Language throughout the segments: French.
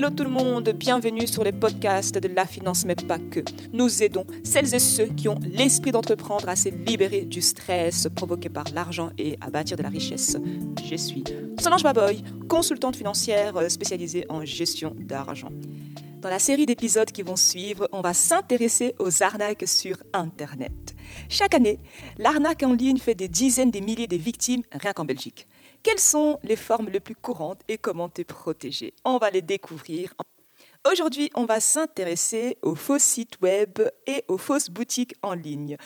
Hello tout le monde, bienvenue sur les podcasts de la finance, mais pas que. Nous aidons celles et ceux qui ont l'esprit d'entreprendre à se libérer du stress provoqué par l'argent et à bâtir de la richesse. Je suis Solange Baboy, consultante financière spécialisée en gestion d'argent. Dans la série d'épisodes qui vont suivre, on va s'intéresser aux arnaques sur Internet. Chaque année, l'arnaque en ligne fait des dizaines de milliers de victimes rien qu'en Belgique. Quelles sont les formes les plus courantes et comment te protéger? On va les découvrir. Aujourd'hui, on va s'intéresser aux faux sites web et aux fausses boutiques en ligne.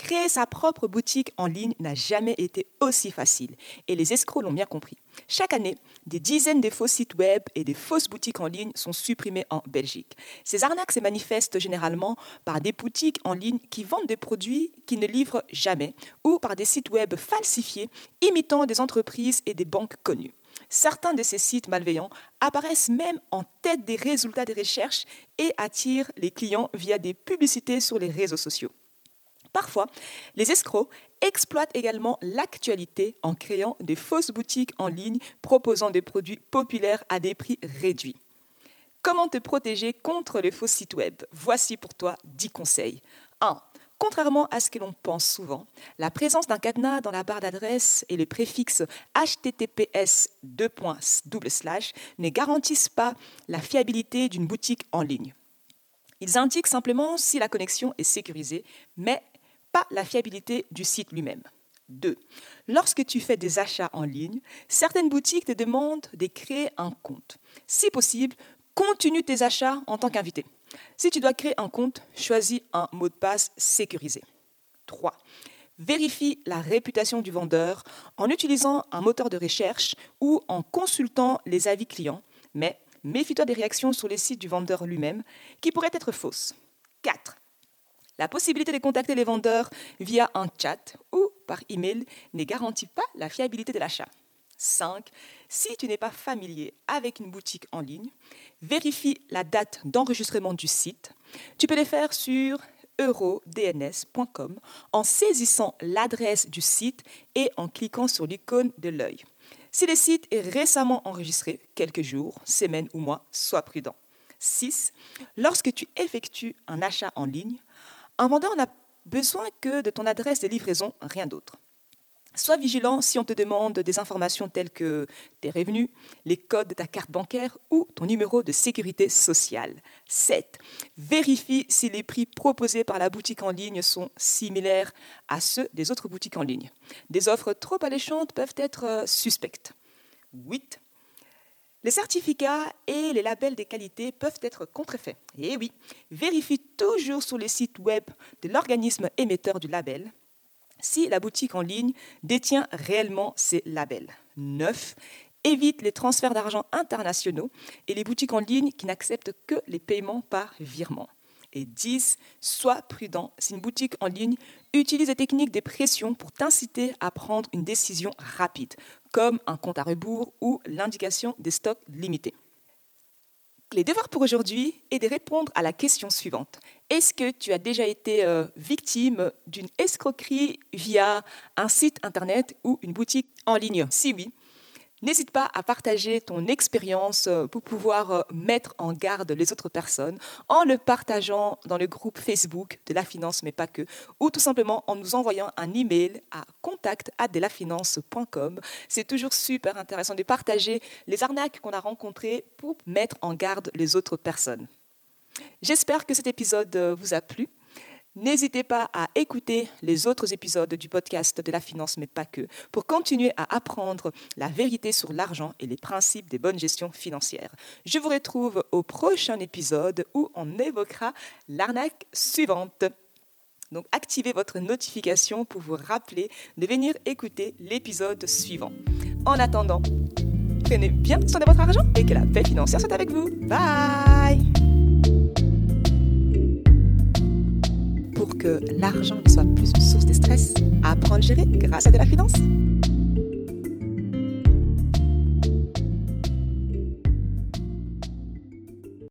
Créer sa propre boutique en ligne n'a jamais été aussi facile et les escrocs l'ont bien compris. Chaque année, des dizaines de faux sites web et des fausses boutiques en ligne sont supprimés en Belgique. Ces arnaques se manifestent généralement par des boutiques en ligne qui vendent des produits qui ne livrent jamais ou par des sites web falsifiés imitant des entreprises et des banques connues. Certains de ces sites malveillants apparaissent même en tête des résultats des recherches et attirent les clients via des publicités sur les réseaux sociaux. Parfois, les escrocs exploitent également l'actualité en créant des fausses boutiques en ligne proposant des produits populaires à des prix réduits. Comment te protéger contre les faux sites web? Voici pour toi 10 conseils. 1. Contrairement à ce que l'on pense souvent, la présence d'un cadenas dans la barre d'adresse et le préfixe https ne garantissent pas la fiabilité d'une boutique en ligne. Ils indiquent simplement si la connexion est sécurisée, mais pas la fiabilité du site lui-même. 2. Lorsque tu fais des achats en ligne, certaines boutiques te demandent de créer un compte. Si possible, continue tes achats en tant qu'invité. Si tu dois créer un compte, choisis un mot de passe sécurisé. 3. Vérifie la réputation du vendeur en utilisant un moteur de recherche ou en consultant les avis clients, mais méfie-toi des réactions sur les sites du vendeur lui-même qui pourraient être fausses. 4. La possibilité de contacter les vendeurs via un chat ou par email ne garantit pas la fiabilité de l'achat. 5. Si tu n'es pas familier avec une boutique en ligne, vérifie la date d'enregistrement du site. Tu peux le faire sur eurodns.com en saisissant l'adresse du site et en cliquant sur l'icône de l'œil. Si le site est récemment enregistré, quelques jours, semaines ou mois, sois prudent. 6. Lorsque tu effectues un achat en ligne, un vendeur n'a besoin que de ton adresse de livraison, rien d'autre. Sois vigilant si on te demande des informations telles que tes revenus, les codes de ta carte bancaire ou ton numéro de sécurité sociale. 7. Vérifie si les prix proposés par la boutique en ligne sont similaires à ceux des autres boutiques en ligne. Des offres trop alléchantes peuvent être euh, suspectes. 8. Les certificats et les labels des qualités peuvent être contrefaits. Et oui, vérifie toujours sur les sites web de l'organisme émetteur du label si la boutique en ligne détient réellement ces labels. 9. Évite les transferts d'argent internationaux et les boutiques en ligne qui n'acceptent que les paiements par virement. Et 10. Sois prudent si une boutique en ligne utilise des techniques de pression pour t'inciter à prendre une décision rapide, comme un compte à rebours ou l'indication des stocks limités. Les devoirs pour aujourd'hui est de répondre à la question suivante. Est-ce que tu as déjà été euh, victime d'une escroquerie via un site internet ou une boutique en ligne? Si oui, N'hésite pas à partager ton expérience euh, pour pouvoir euh, mettre en garde les autres personnes en le partageant dans le groupe Facebook de la finance, mais pas que, ou tout simplement en nous envoyant un email à contact@delafinance.com. C'est toujours super intéressant de partager les arnaques qu'on a rencontrées pour mettre en garde les autres personnes. J'espère que cet épisode euh, vous a plu. N'hésitez pas à écouter les autres épisodes du podcast de la finance, mais pas que, pour continuer à apprendre la vérité sur l'argent et les principes des bonnes gestions financières. Je vous retrouve au prochain épisode où on évoquera l'arnaque suivante. Donc activez votre notification pour vous rappeler de venir écouter l'épisode suivant. En attendant, prenez bien soin de votre argent et que la paix financière soit avec vous. Bye que l'argent soit plus une source de stress, à apprendre à gérer grâce à de la finance.